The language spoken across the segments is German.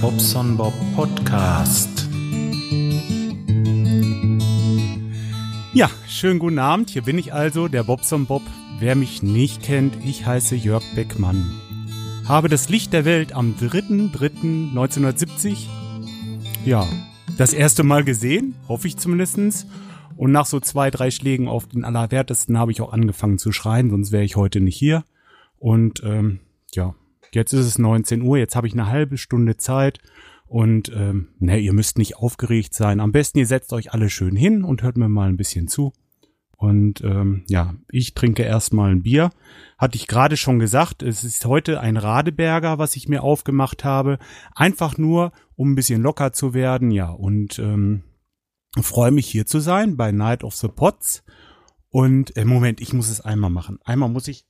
Bobson Bob Podcast. Ja, schönen guten Abend. Hier bin ich also, der Bobson Bob. Wer mich nicht kennt, ich heiße Jörg Beckmann. Habe das Licht der Welt am 3.3.1970, ja, das erste Mal gesehen, hoffe ich zumindestens. Und nach so zwei, drei Schlägen auf den Allerwertesten habe ich auch angefangen zu schreien, sonst wäre ich heute nicht hier. Und ähm, ja, jetzt ist es 19 Uhr, jetzt habe ich eine halbe Stunde Zeit und ähm, ne, ihr müsst nicht aufgeregt sein. Am besten ihr setzt euch alle schön hin und hört mir mal ein bisschen zu. Und ähm, ja, ich trinke erstmal ein Bier. Hatte ich gerade schon gesagt, es ist heute ein Radeberger, was ich mir aufgemacht habe. Einfach nur, um ein bisschen locker zu werden. Ja, und ähm, freue mich hier zu sein bei Night of the Pots. Und äh, Moment, ich muss es einmal machen. Einmal muss ich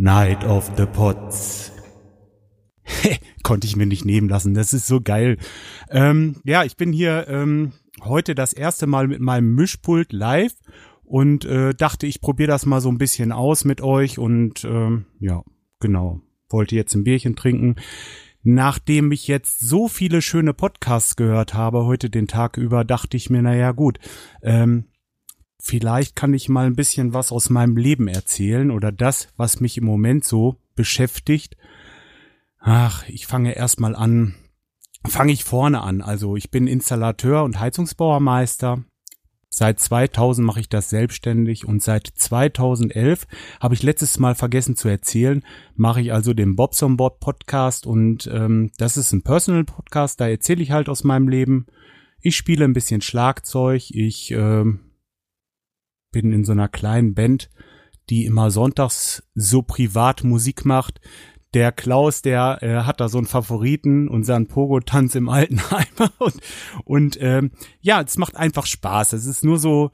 Night of the Pots. Konnte ich mir nicht nehmen lassen. Das ist so geil. Ähm, ja, ich bin hier ähm, heute das erste Mal mit meinem Mischpult live und äh, dachte, ich probiere das mal so ein bisschen aus mit euch und ähm, ja, genau. Wollte jetzt ein Bierchen trinken. Nachdem ich jetzt so viele schöne Podcasts gehört habe heute den Tag über, dachte ich mir, naja gut, ähm, vielleicht kann ich mal ein bisschen was aus meinem Leben erzählen oder das, was mich im Moment so beschäftigt. Ach, ich fange erstmal an, fange ich vorne an. Also ich bin Installateur und Heizungsbauermeister. Seit 2000 mache ich das selbstständig und seit 2011 habe ich letztes Mal vergessen zu erzählen, mache ich also den Bobs on Board Podcast und ähm, das ist ein Personal Podcast, da erzähle ich halt aus meinem Leben. Ich spiele ein bisschen Schlagzeug, ich ähm, bin in so einer kleinen Band, die immer sonntags so privat Musik macht. Der Klaus, der äh, hat da so einen Favoriten, unseren Pogo-Tanz im Altenheimer. Und, und ähm, ja, es macht einfach Spaß. Es ist nur so,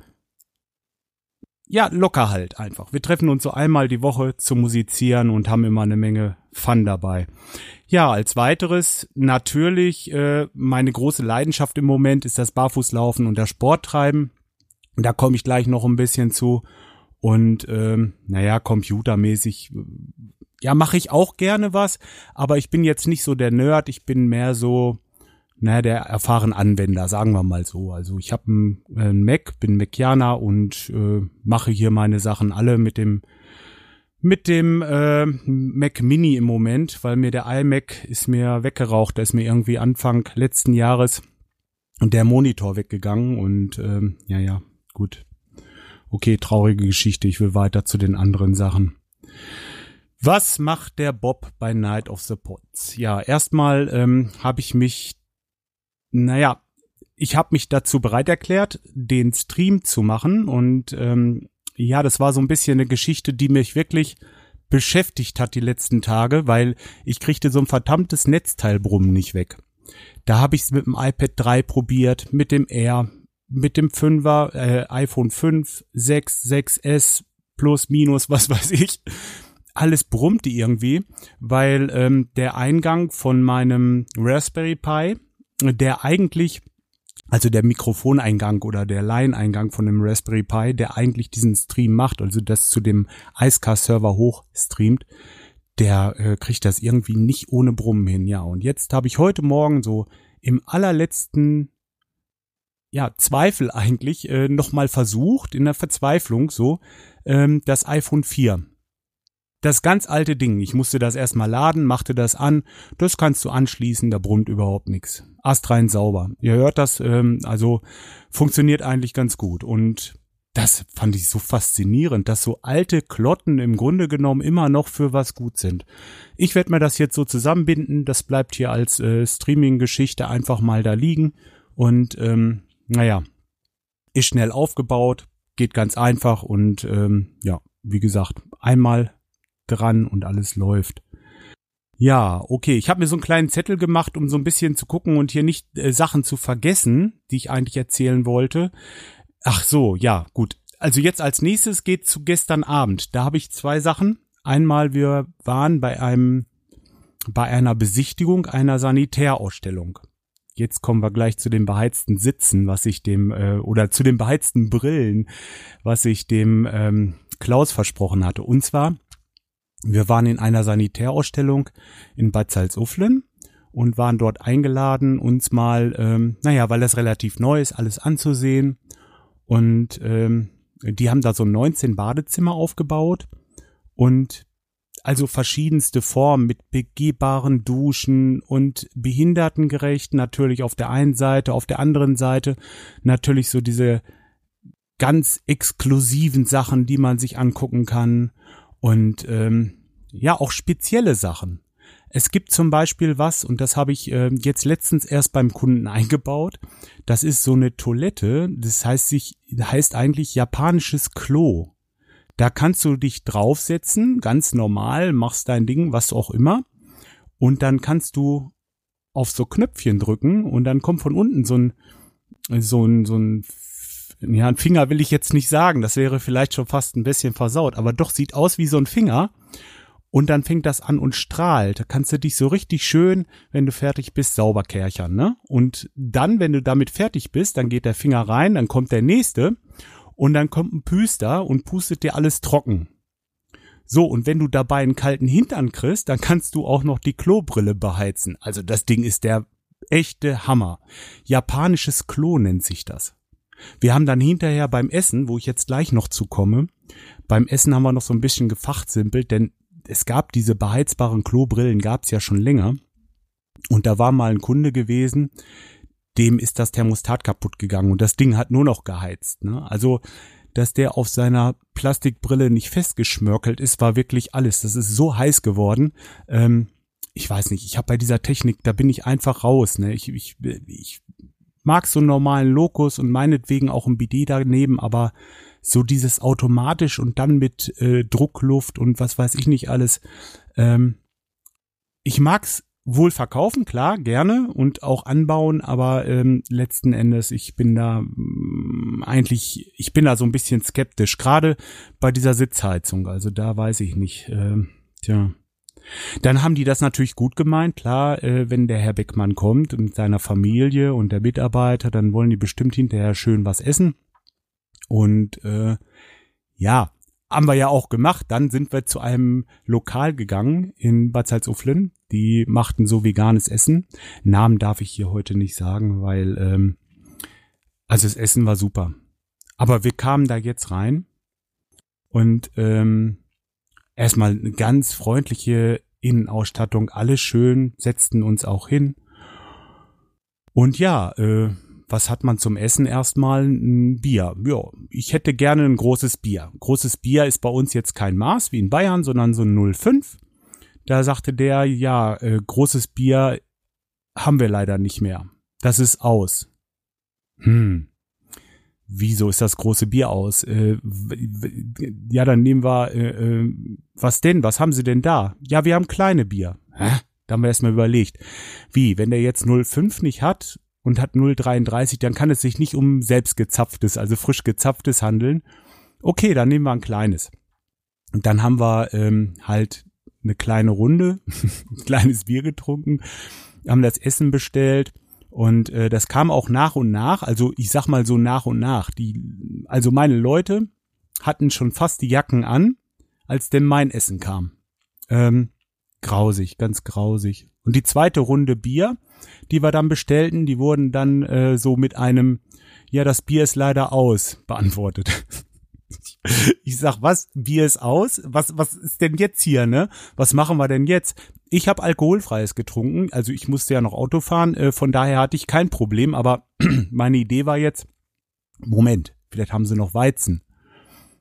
ja, locker halt einfach. Wir treffen uns so einmal die Woche zu musizieren und haben immer eine Menge Fun dabei. Ja, als weiteres natürlich äh, meine große Leidenschaft im Moment ist das Barfußlaufen und das Sporttreiben. Da komme ich gleich noch ein bisschen zu. Und ähm, naja, computermäßig, ja, mache ich auch gerne was, aber ich bin jetzt nicht so der Nerd, ich bin mehr so, naja, der erfahrene Anwender, sagen wir mal so. Also ich habe einen, einen Mac, bin Macianer und äh, mache hier meine Sachen alle mit dem mit dem äh, Mac Mini im Moment, weil mir der iMac ist mir weggeraucht, der ist mir irgendwie Anfang letzten Jahres der Monitor weggegangen und ähm, ja, ja, gut. Okay, traurige Geschichte. Ich will weiter zu den anderen Sachen. Was macht der Bob bei Night of the Pots? Ja, erstmal ähm, habe ich mich, naja, ich habe mich dazu bereit erklärt, den Stream zu machen und ähm, ja, das war so ein bisschen eine Geschichte, die mich wirklich beschäftigt hat die letzten Tage, weil ich kriegte so ein verdammtes Netzteilbrummen nicht weg. Da habe ich es mit dem iPad 3 probiert, mit dem Air, mit dem 5er, äh, iPhone 5, 6, 6S, plus, minus, was weiß ich. Alles brummte irgendwie, weil ähm, der Eingang von meinem Raspberry Pi, der eigentlich, also der Mikrofoneingang oder der Line-Eingang von dem Raspberry Pi, der eigentlich diesen Stream macht, also das zu dem Icecast-Server hoch streamt, der äh, kriegt das irgendwie nicht ohne Brummen hin, ja. Und jetzt habe ich heute Morgen so im allerletzten ja, Zweifel eigentlich äh, nochmal versucht, in der Verzweiflung so, ähm, das iPhone 4. Das ganz alte Ding. Ich musste das erstmal laden, machte das an. Das kannst du anschließen, da brummt überhaupt nichts. Astrein sauber. Ihr hört das, ähm, also funktioniert eigentlich ganz gut. Und das fand ich so faszinierend, dass so alte Klotten im Grunde genommen immer noch für was gut sind. Ich werde mir das jetzt so zusammenbinden. Das bleibt hier als äh, Streaming-Geschichte einfach mal da liegen. Und ähm, naja, ist schnell aufgebaut, geht ganz einfach und ähm, ja, wie gesagt, einmal dran und alles läuft. Ja, okay, ich habe mir so einen kleinen Zettel gemacht, um so ein bisschen zu gucken und hier nicht äh, Sachen zu vergessen, die ich eigentlich erzählen wollte. Ach so, ja, gut. Also jetzt als nächstes geht zu gestern Abend. Da habe ich zwei Sachen. Einmal wir waren bei einem bei einer Besichtigung einer Sanitärausstellung. Jetzt kommen wir gleich zu den beheizten Sitzen, was ich dem, äh, oder zu den beheizten Brillen, was ich dem ähm, Klaus versprochen hatte. Und zwar, wir waren in einer Sanitärausstellung in Bad Salzuflen und waren dort eingeladen, uns mal, ähm, naja, weil das relativ neu ist, alles anzusehen. Und ähm, die haben da so 19 Badezimmer aufgebaut und also verschiedenste Formen mit begehbaren Duschen und behindertengerecht natürlich auf der einen Seite, auf der anderen Seite natürlich so diese ganz exklusiven Sachen, die man sich angucken kann und ähm, ja auch spezielle Sachen. Es gibt zum Beispiel was, und das habe ich äh, jetzt letztens erst beim Kunden eingebaut. Das ist so eine Toilette. Das heißt sich, heißt eigentlich japanisches Klo. Da kannst du dich draufsetzen, ganz normal, machst dein Ding, was auch immer. Und dann kannst du auf so Knöpfchen drücken und dann kommt von unten so ein, so ein, so ein, ja, ein Finger will ich jetzt nicht sagen. Das wäre vielleicht schon fast ein bisschen versaut, aber doch sieht aus wie so ein Finger und dann fängt das an und strahlt. Da kannst du dich so richtig schön, wenn du fertig bist, sauber kärchern, ne? Und dann, wenn du damit fertig bist, dann geht der Finger rein, dann kommt der nächste und dann kommt ein Püster und pustet dir alles trocken. So, und wenn du dabei einen kalten Hintern kriegst, dann kannst du auch noch die Klobrille beheizen. Also das Ding ist der echte Hammer. Japanisches Klo nennt sich das. Wir haben dann hinterher beim Essen, wo ich jetzt gleich noch zukomme, beim Essen haben wir noch so ein bisschen gefachtsimpelt, denn es gab diese beheizbaren Klobrillen, gab es ja schon länger. Und da war mal ein Kunde gewesen, dem ist das Thermostat kaputt gegangen und das Ding hat nur noch geheizt. Ne? Also, dass der auf seiner Plastikbrille nicht festgeschmörkelt ist, war wirklich alles. Das ist so heiß geworden. Ähm, ich weiß nicht, ich habe bei dieser Technik, da bin ich einfach raus. Ne? Ich, ich, ich mag so einen normalen Lokus und meinetwegen auch ein Bidet daneben, aber so dieses automatisch und dann mit äh, Druckluft und was weiß ich nicht alles. Ähm, ich mag's wohl verkaufen, klar, gerne und auch anbauen, aber ähm, letzten Endes, ich bin da mh, mm, eigentlich, ich bin da so ein bisschen skeptisch, gerade bei dieser Sitzheizung. Also da weiß ich nicht. Äh, tja. Dann haben die das natürlich gut gemeint, klar, äh, wenn der Herr Beckmann kommt mit seiner Familie und der Mitarbeiter, dann wollen die bestimmt hinterher schön was essen. Und äh, ja, haben wir ja auch gemacht. Dann sind wir zu einem Lokal gegangen in Bad Salzuflen. Die machten so veganes Essen. Namen darf ich hier heute nicht sagen, weil ähm, also das Essen war super. Aber wir kamen da jetzt rein und ähm, erstmal eine ganz freundliche Innenausstattung, alles schön, setzten uns auch hin. Und ja, äh, was hat man zum Essen erstmal? Ein Bier. Ja, ich hätte gerne ein großes Bier. Großes Bier ist bei uns jetzt kein Maß wie in Bayern, sondern so ein 05. Da sagte der, ja, äh, großes Bier haben wir leider nicht mehr. Das ist aus. Hm. Wieso ist das große Bier aus? Äh, ja, dann nehmen wir, äh, äh, was denn? Was haben Sie denn da? Ja, wir haben kleine Bier. Hä? Da haben wir erstmal überlegt. Wie, wenn der jetzt 05 nicht hat, und hat 0,33, dann kann es sich nicht um selbst gezapftes, also frisch gezapftes handeln. Okay, dann nehmen wir ein kleines. Und dann haben wir ähm, halt eine kleine Runde, ein kleines Bier getrunken, haben das Essen bestellt und äh, das kam auch nach und nach, also ich sag mal so nach und nach. Die, also meine Leute hatten schon fast die Jacken an, als denn mein Essen kam. Ähm, grausig, ganz grausig. Und die zweite Runde Bier, die wir dann bestellten, die wurden dann äh, so mit einem, ja, das Bier ist leider aus, beantwortet. Ich sag, was? Bier ist aus? Was, was ist denn jetzt hier, ne? Was machen wir denn jetzt? Ich habe alkoholfreies getrunken, also ich musste ja noch Auto fahren, äh, von daher hatte ich kein Problem, aber meine Idee war jetzt, Moment, vielleicht haben sie noch Weizen.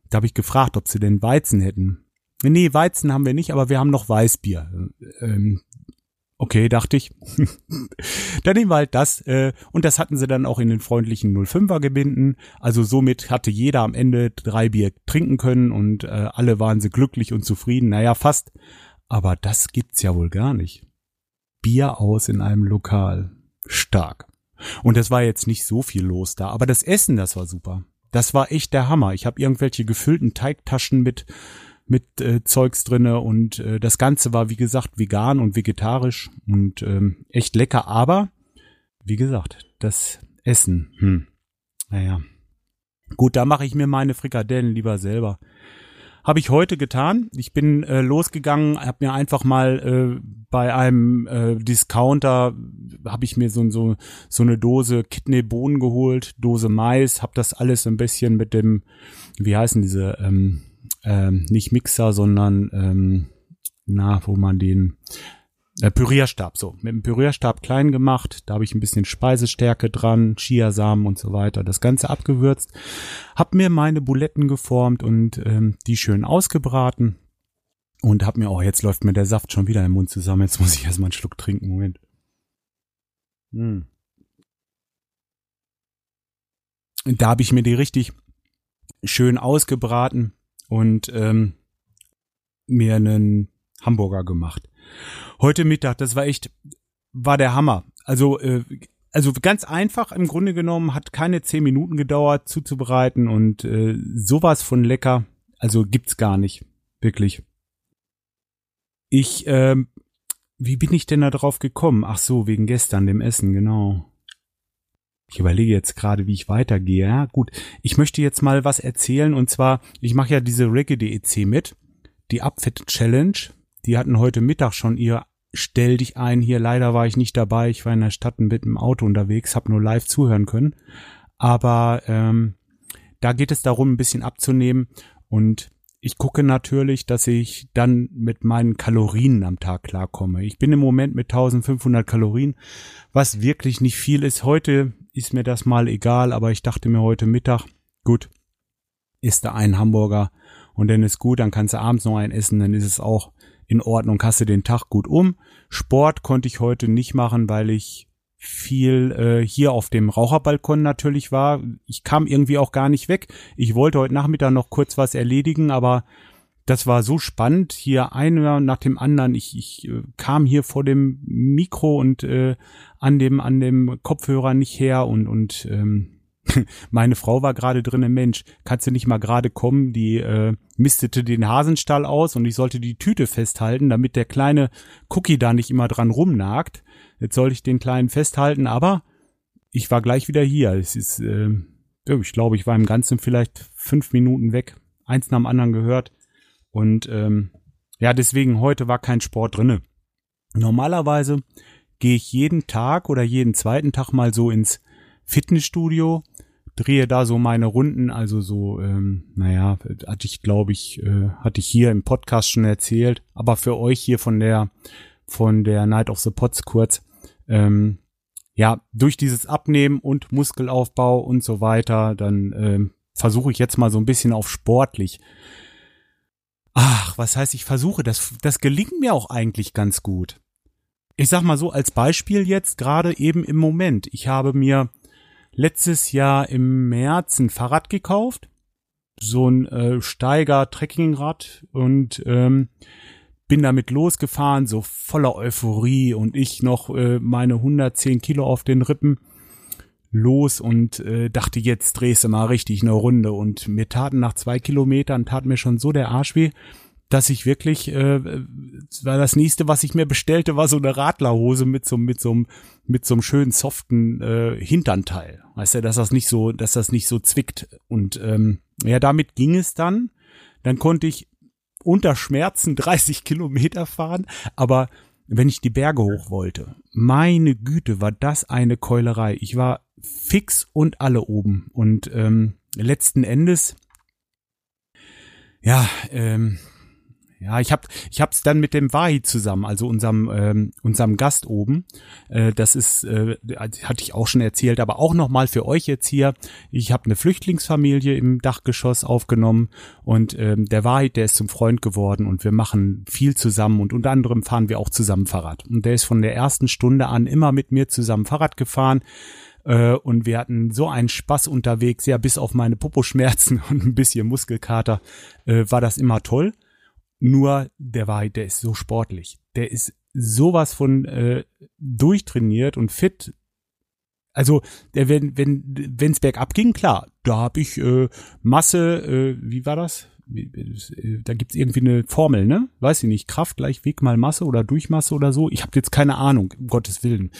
Da habe ich gefragt, ob sie denn Weizen hätten. Nee, Weizen haben wir nicht, aber wir haben noch Weißbier. Ähm, Okay, dachte ich. dann nehmen wir halt das. Äh, und das hatten sie dann auch in den freundlichen 05er gebinden. Also somit hatte jeder am Ende drei Bier trinken können und äh, alle waren sie glücklich und zufrieden. Naja, fast. Aber das gibt's ja wohl gar nicht. Bier aus in einem Lokal. Stark. Und es war jetzt nicht so viel los da. Aber das Essen, das war super. Das war echt der Hammer. Ich habe irgendwelche gefüllten Teigtaschen mit mit äh, Zeugs drinne und äh, das Ganze war wie gesagt vegan und vegetarisch und ähm, echt lecker, aber wie gesagt, das Essen, hm, naja. Gut, da mache ich mir meine Frikadellen lieber selber. Habe ich heute getan. Ich bin äh, losgegangen, habe mir einfach mal äh, bei einem äh, Discounter habe ich mir so so so eine Dose Kidneybohnen geholt, Dose Mais, habe das alles ein bisschen mit dem wie heißen diese ähm, ähm, nicht Mixer, sondern ähm, na, wo man den äh, Pürierstab, so, mit dem Pürierstab klein gemacht, da habe ich ein bisschen Speisestärke dran, Chiasamen und so weiter, das Ganze abgewürzt, hab mir meine Buletten geformt und ähm, die schön ausgebraten. Und hab mir, oh, jetzt läuft mir der Saft schon wieder im Mund zusammen, jetzt muss ich erstmal einen Schluck trinken, Moment. Hm. Da habe ich mir die richtig schön ausgebraten und ähm, mir einen Hamburger gemacht. Heute Mittag, das war echt, war der Hammer. Also, äh, also ganz einfach im Grunde genommen, hat keine zehn Minuten gedauert zuzubereiten und äh, sowas von lecker. Also gibt's gar nicht, wirklich. Ich, äh, wie bin ich denn da drauf gekommen? Ach so, wegen gestern, dem Essen, genau. Ich überlege jetzt gerade, wie ich weitergehe. Ja, gut, ich möchte jetzt mal was erzählen und zwar, ich mache ja diese Reggae DEC mit, die Upfit Challenge die hatten heute Mittag schon ihr Stell dich ein hier. Leider war ich nicht dabei. Ich war in der Stadt mit dem Auto unterwegs, habe nur live zuhören können. Aber ähm, da geht es darum, ein bisschen abzunehmen. Und ich gucke natürlich, dass ich dann mit meinen Kalorien am Tag klarkomme. Ich bin im Moment mit 1500 Kalorien, was wirklich nicht viel ist. Heute ist mir das mal egal, aber ich dachte mir heute Mittag, gut, ist da ein Hamburger und dann ist gut, dann kannst du abends noch einen essen, dann ist es auch in Ordnung, hast du den Tag gut um. Sport konnte ich heute nicht machen, weil ich viel äh, hier auf dem Raucherbalkon natürlich war. Ich kam irgendwie auch gar nicht weg. Ich wollte heute Nachmittag noch kurz was erledigen, aber das war so spannend. Hier einer nach dem anderen. Ich, ich äh, kam hier vor dem Mikro und äh, an dem an dem Kopfhörer nicht her und und ähm, Meine Frau war gerade drin im Mensch, kannst du nicht mal gerade kommen? Die äh, mistete den Hasenstall aus und ich sollte die Tüte festhalten, damit der kleine Cookie da nicht immer dran rumnagt. Jetzt sollte ich den kleinen festhalten, aber ich war gleich wieder hier. Es ist, äh, ich glaube, ich war im Ganzen vielleicht fünf Minuten weg, eins nach dem anderen gehört. Und ähm, ja, deswegen heute war kein Sport drinne. Normalerweise gehe ich jeden Tag oder jeden zweiten Tag mal so ins Fitnessstudio, drehe da so meine Runden, also so, ähm, naja, hatte ich, glaube ich, äh, hatte ich hier im Podcast schon erzählt, aber für euch hier von der, von der Night of the Pots kurz, ähm, ja, durch dieses Abnehmen und Muskelaufbau und so weiter, dann ähm, versuche ich jetzt mal so ein bisschen auf sportlich. Ach, was heißt, ich versuche, das, das gelingt mir auch eigentlich ganz gut. Ich sag mal so als Beispiel jetzt gerade eben im Moment. Ich habe mir letztes Jahr im März ein Fahrrad gekauft, so ein äh, Steiger Trekkingrad und ähm, bin damit losgefahren, so voller Euphorie und ich noch äh, meine 110 Kilo auf den Rippen los und äh, dachte, jetzt drehst du mal richtig eine Runde und mir taten nach zwei Kilometern, tat mir schon so der Arsch weh, dass ich wirklich, äh, war das nächste, was ich mir bestellte, war so eine Radlerhose mit so mit so mit so einem schönen soften äh, Hinternteil. Weißt du, dass das nicht so, dass das nicht so zwickt. Und ähm, ja, damit ging es dann. Dann konnte ich unter Schmerzen 30 Kilometer fahren, aber wenn ich die Berge hoch wollte, meine Güte, war das eine Keulerei. Ich war fix und alle oben. Und ähm, letzten Endes, ja, ähm, ja, ich habe ich hab's dann mit dem Wahi zusammen, also unserem ähm, unserem Gast oben. Äh, das ist äh, hatte ich auch schon erzählt, aber auch noch mal für euch jetzt hier. Ich habe eine Flüchtlingsfamilie im Dachgeschoss aufgenommen und ähm, der Wahi, der ist zum Freund geworden und wir machen viel zusammen und unter anderem fahren wir auch zusammen Fahrrad. Und der ist von der ersten Stunde an immer mit mir zusammen Fahrrad gefahren äh, und wir hatten so einen Spaß unterwegs, ja, bis auf meine Poposchmerzen und ein bisschen Muskelkater äh, war das immer toll. Nur der war, der ist so sportlich. Der ist sowas von äh, durchtrainiert und fit. Also, der, wenn wenn wenn's bergab ging, klar, da habe ich äh, Masse, äh, wie war das? Da gibt's irgendwie eine Formel, ne? Weiß ich nicht, Kraft gleich Weg mal Masse oder Durchmasse oder so. Ich habe jetzt keine Ahnung, um Gottes Willen.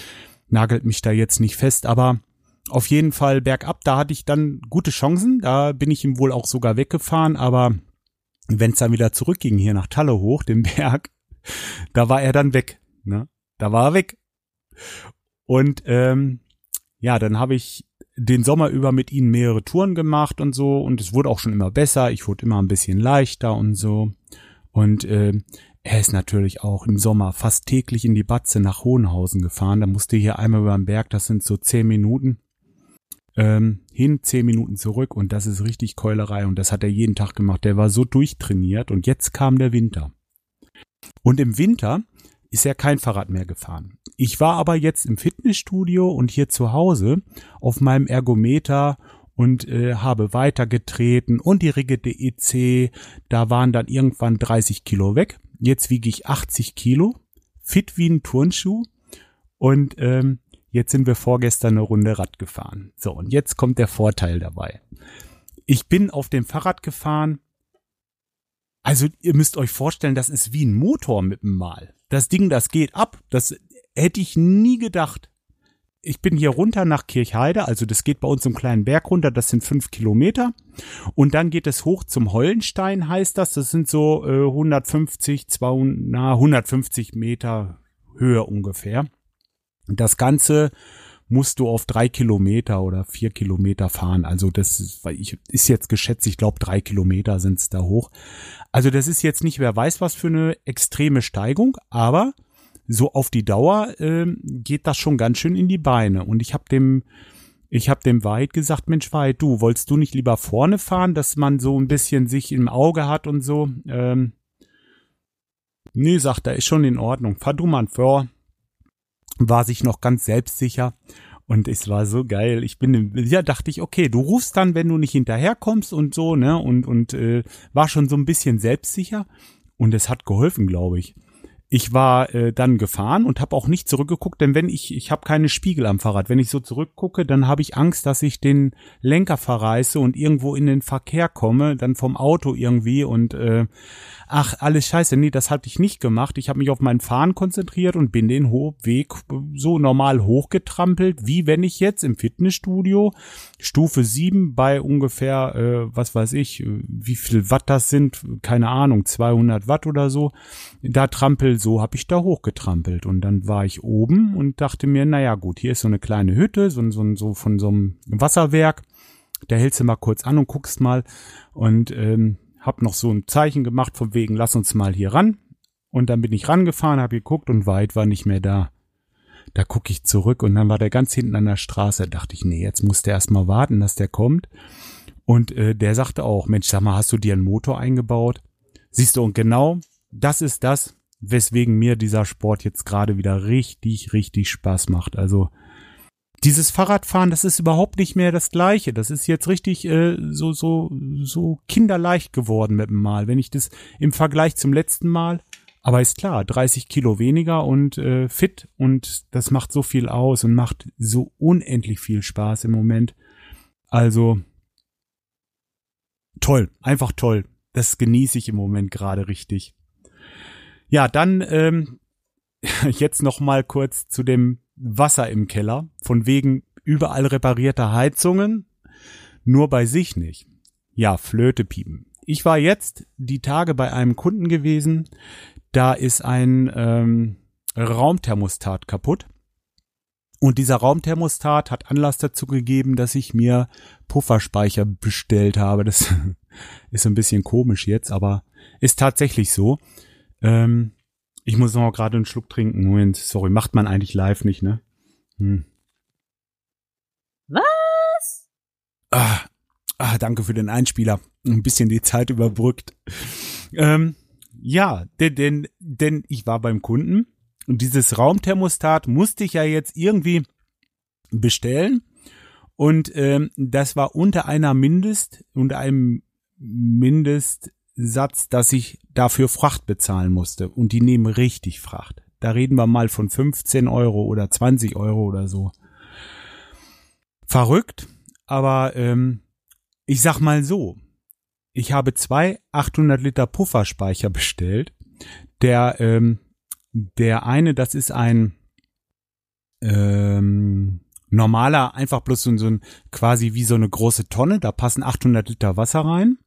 Nagelt mich da jetzt nicht fest, aber auf jeden Fall bergab, da hatte ich dann gute Chancen. Da bin ich ihm wohl auch sogar weggefahren, aber wenn es dann wieder zurückging hier nach Talle hoch, den Berg, da war er dann weg. Ne? Da war er weg. Und ähm, ja, dann habe ich den Sommer über mit ihnen mehrere Touren gemacht und so und es wurde auch schon immer besser. Ich wurde immer ein bisschen leichter und so. Und äh, er ist natürlich auch im Sommer fast täglich in die Batze nach Hohenhausen gefahren. Da musste hier einmal über den Berg, das sind so zehn Minuten ähm, hin, zehn Minuten zurück und das ist richtig Keulerei und das hat er jeden Tag gemacht. Der war so durchtrainiert und jetzt kam der Winter. Und im Winter ist er kein Fahrrad mehr gefahren. Ich war aber jetzt im Fitnessstudio und hier zu Hause auf meinem Ergometer und äh, habe weitergetreten und die Rigge DEC, da waren dann irgendwann 30 Kilo weg. Jetzt wiege ich 80 Kilo, fit wie ein Turnschuh und ähm, jetzt sind wir vorgestern eine Runde Rad gefahren. So, und jetzt kommt der Vorteil dabei. Ich bin auf dem Fahrrad gefahren. Also ihr müsst euch vorstellen, das ist wie ein Motor mit dem Mal das Ding, das geht ab. Das hätte ich nie gedacht. Ich bin hier runter nach Kirchheide, also das geht bei uns im kleinen Berg runter, das sind fünf Kilometer. Und dann geht es hoch zum Hollenstein, heißt das. Das sind so äh, 150, 200, na, 150 Meter Höhe ungefähr. Das Ganze musst du auf drei Kilometer oder vier Kilometer fahren. Also das ist, weil ich, ist jetzt geschätzt, ich glaube drei Kilometer sind es da hoch. Also das ist jetzt nicht, wer weiß was für eine extreme Steigung, aber so auf die Dauer äh, geht das schon ganz schön in die Beine. Und ich habe dem, ich habe dem Weid gesagt, Mensch Weid, du, wolltest du nicht lieber vorne fahren, dass man so ein bisschen sich im Auge hat und so? Ähm, nee, sagt er, ist schon in Ordnung. Fahr du mal vor war sich noch ganz selbstsicher. Und es war so geil. Ich bin, ja, dachte ich, okay, du rufst dann, wenn du nicht hinterherkommst und so, ne? Und, und äh, war schon so ein bisschen selbstsicher. Und es hat geholfen, glaube ich. Ich war äh, dann gefahren und habe auch nicht zurückgeguckt, denn wenn ich, ich habe keine Spiegel am Fahrrad. Wenn ich so zurückgucke, dann habe ich Angst, dass ich den Lenker verreiße und irgendwo in den Verkehr komme, dann vom Auto irgendwie und äh, ach, alles scheiße, nee, das hatte ich nicht gemacht. Ich habe mich auf mein Fahren konzentriert und bin den Weg so normal hochgetrampelt, wie wenn ich jetzt im Fitnessstudio Stufe 7 bei ungefähr, äh, was weiß ich, wie viel Watt das sind, keine Ahnung, 200 Watt oder so, da trampel, so habe ich da hochgetrampelt. Und dann war ich oben und dachte mir, naja gut, hier ist so eine kleine Hütte, so, so, so von so einem Wasserwerk. Da hältst du mal kurz an und guckst mal. Und ähm, hab noch so ein Zeichen gemacht von wegen, lass uns mal hier ran. Und dann bin ich rangefahren, hab geguckt und weit war nicht mehr da. Da guck ich zurück und dann war der ganz hinten an der Straße. dachte ich, nee, jetzt muss der erstmal warten, dass der kommt. Und äh, der sagte auch, Mensch, sag mal, hast du dir einen Motor eingebaut? Siehst du, und genau das ist das, weswegen mir dieser Sport jetzt gerade wieder richtig, richtig Spaß macht. Also dieses Fahrradfahren, das ist überhaupt nicht mehr das Gleiche. Das ist jetzt richtig äh, so so so kinderleicht geworden mit dem Mal. Wenn ich das im Vergleich zum letzten Mal, aber ist klar, 30 Kilo weniger und äh, fit und das macht so viel aus und macht so unendlich viel Spaß im Moment. Also toll, einfach toll. Das genieße ich im Moment gerade richtig. Ja, dann ähm, jetzt noch mal kurz zu dem Wasser im Keller, von wegen überall reparierte Heizungen, nur bei sich nicht. Ja, Flöte piepen. Ich war jetzt die Tage bei einem Kunden gewesen, da ist ein ähm, Raumthermostat kaputt. Und dieser Raumthermostat hat Anlass dazu gegeben, dass ich mir Pufferspeicher bestellt habe. Das ist ein bisschen komisch jetzt, aber ist tatsächlich so. Ähm, ich muss noch gerade einen Schluck trinken. Moment, sorry, macht man eigentlich live nicht, ne? Hm. Was? Ah, ah, danke für den Einspieler. Ein bisschen die Zeit überbrückt. Ähm, ja, denn, denn, denn ich war beim Kunden und dieses Raumthermostat musste ich ja jetzt irgendwie bestellen. Und ähm, das war unter einer Mindest, unter einem Mindest Satz, dass ich dafür Fracht bezahlen musste. Und die nehmen richtig Fracht. Da reden wir mal von 15 Euro oder 20 Euro oder so. Verrückt, aber ähm, ich sag mal so, ich habe zwei 800 Liter Pufferspeicher bestellt. Der, ähm, der eine, das ist ein ähm, normaler, einfach bloß so, so ein quasi wie so eine große Tonne. Da passen 800 Liter Wasser rein.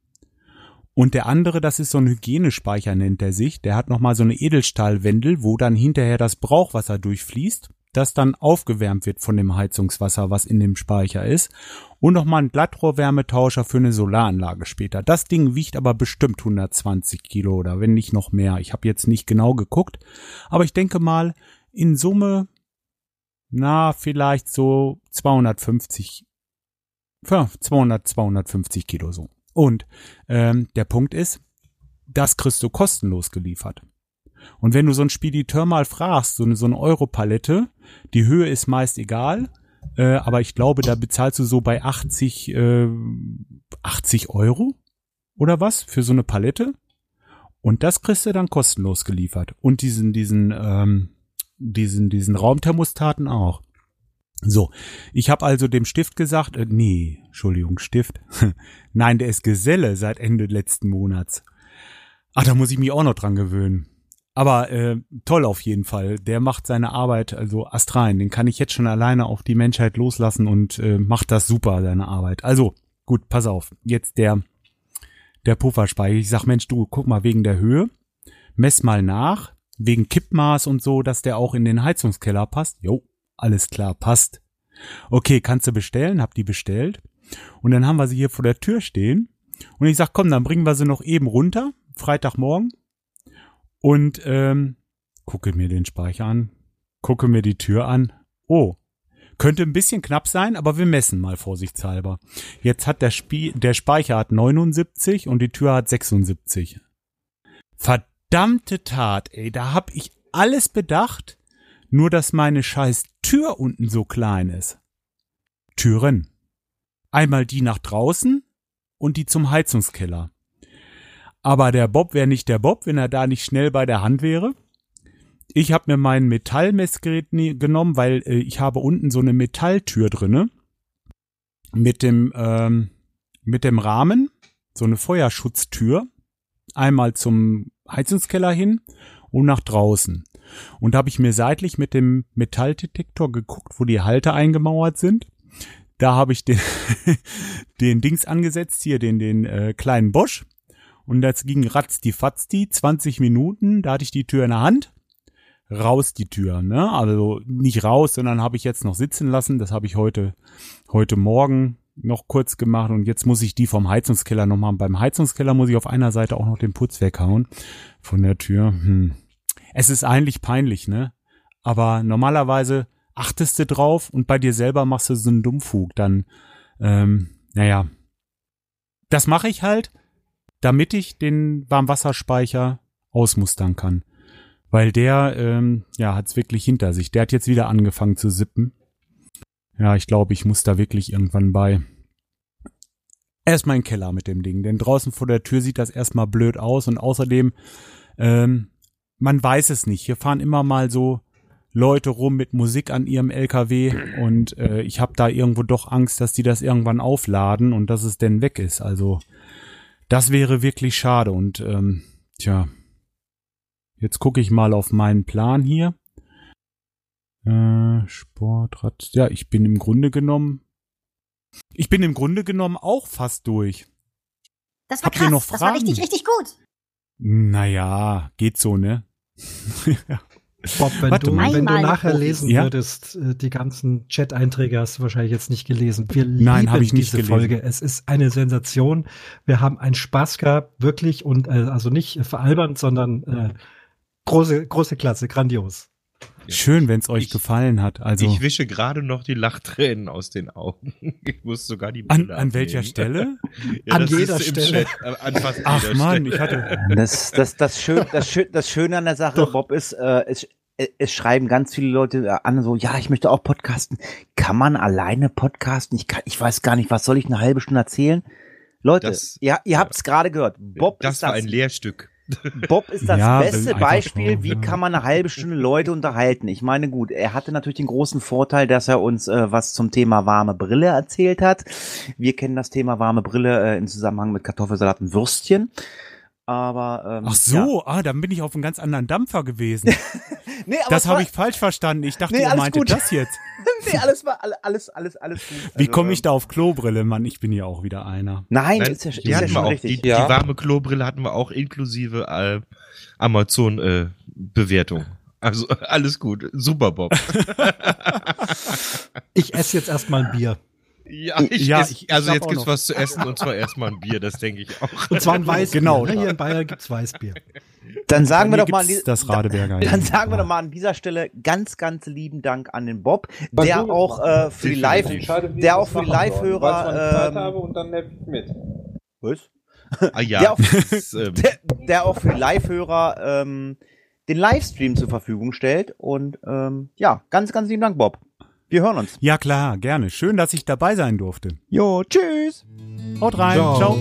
Und der andere, das ist so ein Hygienespeicher, nennt er sich. Der hat nochmal so eine Edelstahlwendel, wo dann hinterher das Brauchwasser durchfließt, das dann aufgewärmt wird von dem Heizungswasser, was in dem Speicher ist. Und nochmal ein Glattrohrwärmetauscher für eine Solaranlage später. Das Ding wiegt aber bestimmt 120 Kilo oder wenn nicht noch mehr. Ich habe jetzt nicht genau geguckt. Aber ich denke mal, in Summe, na, vielleicht so 250, 200, 250 Kilo so. Und ähm, der Punkt ist, das kriegst du kostenlos geliefert. Und wenn du so einen Spediteur mal fragst, so eine, so eine Europalette, die Höhe ist meist egal, äh, aber ich glaube, da bezahlst du so bei 80, äh, 80 Euro oder was für so eine Palette. Und das kriegst du dann kostenlos geliefert. Und diesen, diesen, ähm, diesen, diesen Raumthermostaten auch. So, ich habe also dem Stift gesagt, äh, nee, Entschuldigung, Stift. Nein, der ist Geselle seit Ende letzten Monats. Ach, da muss ich mich auch noch dran gewöhnen. Aber äh, toll auf jeden Fall. Der macht seine Arbeit also astrein. Den kann ich jetzt schon alleine auf die Menschheit loslassen und äh, macht das super, seine Arbeit. Also, gut, pass auf. Jetzt der, der Pufferspeicher. Ich sag, Mensch, du, guck mal wegen der Höhe. Mess mal nach. Wegen Kippmaß und so, dass der auch in den Heizungskeller passt. Jo, alles klar, passt. Okay, kannst du bestellen? Hab die bestellt. Und dann haben wir sie hier vor der Tür stehen. Und ich sag, komm, dann bringen wir sie noch eben runter. Freitagmorgen. Und ähm, gucke mir den Speicher an. Gucke mir die Tür an. Oh, könnte ein bisschen knapp sein, aber wir messen mal vorsichtshalber. Jetzt hat der, Spie der Speicher hat 79 und die Tür hat 76. Verdammte Tat, ey, da hab ich alles bedacht, nur dass meine scheiß Tür unten so klein ist. Türen. Einmal die nach draußen und die zum Heizungskeller. Aber der Bob wäre nicht der Bob, wenn er da nicht schnell bei der Hand wäre. Ich habe mir mein Metallmessgerät genommen, weil äh, ich habe unten so eine Metalltür drinne mit dem ähm, mit dem Rahmen, so eine Feuerschutztür, einmal zum Heizungskeller hin und nach draußen. Und habe ich mir seitlich mit dem Metalldetektor geguckt, wo die Halter eingemauert sind. Da habe ich den, den Dings angesetzt, hier den, den äh, kleinen Bosch. Und das ging ratzdi fatzdi, 20 Minuten, da hatte ich die Tür in der Hand. Raus die Tür, ne? Also nicht raus, sondern habe ich jetzt noch sitzen lassen. Das habe ich heute, heute Morgen noch kurz gemacht und jetzt muss ich die vom Heizungskeller noch machen. Beim Heizungskeller muss ich auf einer Seite auch noch den Putz weghauen von der Tür. Hm es ist eigentlich peinlich, ne? Aber normalerweise achtest du drauf und bei dir selber machst du so einen Dummfug, dann, ähm, naja. Das mache ich halt, damit ich den Warmwasserspeicher ausmustern kann. Weil der, ähm, ja, hat's wirklich hinter sich. Der hat jetzt wieder angefangen zu sippen. Ja, ich glaube, ich muss da wirklich irgendwann bei. Erstmal in den Keller mit dem Ding, denn draußen vor der Tür sieht das erstmal blöd aus und außerdem ähm, man weiß es nicht. Hier fahren immer mal so Leute rum mit Musik an ihrem LKW und äh, ich habe da irgendwo doch Angst, dass die das irgendwann aufladen und dass es denn weg ist. Also das wäre wirklich schade und ähm, tja, jetzt gucke ich mal auf meinen Plan hier. Äh, Sportrad, ja, ich bin im Grunde genommen, ich bin im Grunde genommen auch fast durch. Das war Habt krass, noch Fragen? das war richtig, richtig gut. Naja, geht so, ne? Bob, wenn Warte, du, wenn du nachher lesen ja? würdest, äh, die ganzen Chat-Einträge hast du wahrscheinlich jetzt nicht gelesen. Wir Nein, lieben ich nicht diese gelesen. Folge. Es ist eine Sensation. Wir haben einen Spaß gehabt, wirklich und äh, also nicht veralbernd, sondern äh, große, große Klasse, grandios. Schön, wenn es euch ich, gefallen hat. Also ich wische gerade noch die Lachtränen aus den Augen. Ich muss sogar die Brille An, an welcher Stelle? ja, an jeder Stelle. Chat, äh, an fast Ach Mann, Stelle. ich hatte. Das, das, das, schön, das, schön, das Schöne an der Sache, Doch. Bob, ist, äh, es, es schreiben ganz viele Leute an, so, ja, ich möchte auch podcasten. Kann man alleine podcasten? Ich, kann, ich weiß gar nicht, was soll ich eine halbe Stunde erzählen? Leute, das, ja, ihr habt es gerade gehört. Bob das ist war das, ein Lehrstück. Bob ist das ja, beste Beispiel, wie kann man eine halbe Stunde Leute unterhalten. Ich meine, gut, er hatte natürlich den großen Vorteil, dass er uns äh, was zum Thema warme Brille erzählt hat. Wir kennen das Thema warme Brille äh, im Zusammenhang mit Kartoffelsalat und Würstchen. Aber ähm, ach so, ja. ah, dann bin ich auf einem ganz anderen Dampfer gewesen. Nee, aber Das es habe ich falsch verstanden. Ich dachte, Nee, ihr meintet gut. das jetzt. nee, alles war alle- alles alles alles gut. Wie Also, komme ich ähm, da auf Klobrille, Mann? Ich bin ja auch wieder einer. Nein, Nein, ist ja, ist die ja hatten wir schon auch. richtig. Die, Ja. die warme Klobrille hatten wir auch inklusive äh, Amazon-Bewertung. also alles gut. Super, Bob. Ich esse jetzt erstmal ein Bier. ja, ich, Ja, ess- ich- also jetzt gibt's noch. was zu essen und zwar erstmal ein Bier, das denke ich auch. Und zwar ein Weißbier. Genau. Ne? Hier in Bayern gibt's Weißbier. Dann sagen wir doch mal das Radeberger. dann ja. sagen wir doch mal an dieser Stelle ganz ganz lieben Dank an den Bob, Was der auch äh, für die Live der ich auch für die Live-Hörer ähm, habe und dann helfe ich mit. was? Ah ja, Der auch- der, der auch für die Live-Hörer ähm, den Livestream zur Verfügung stellt. Und ähm, ja, ganz, ganz lieben Dank, Bob. Wir hören uns. ja, klar, gerne. Schön, dass ich dabei sein durfte. Jo, tschüss. Haut rein. Ciao. Ciao.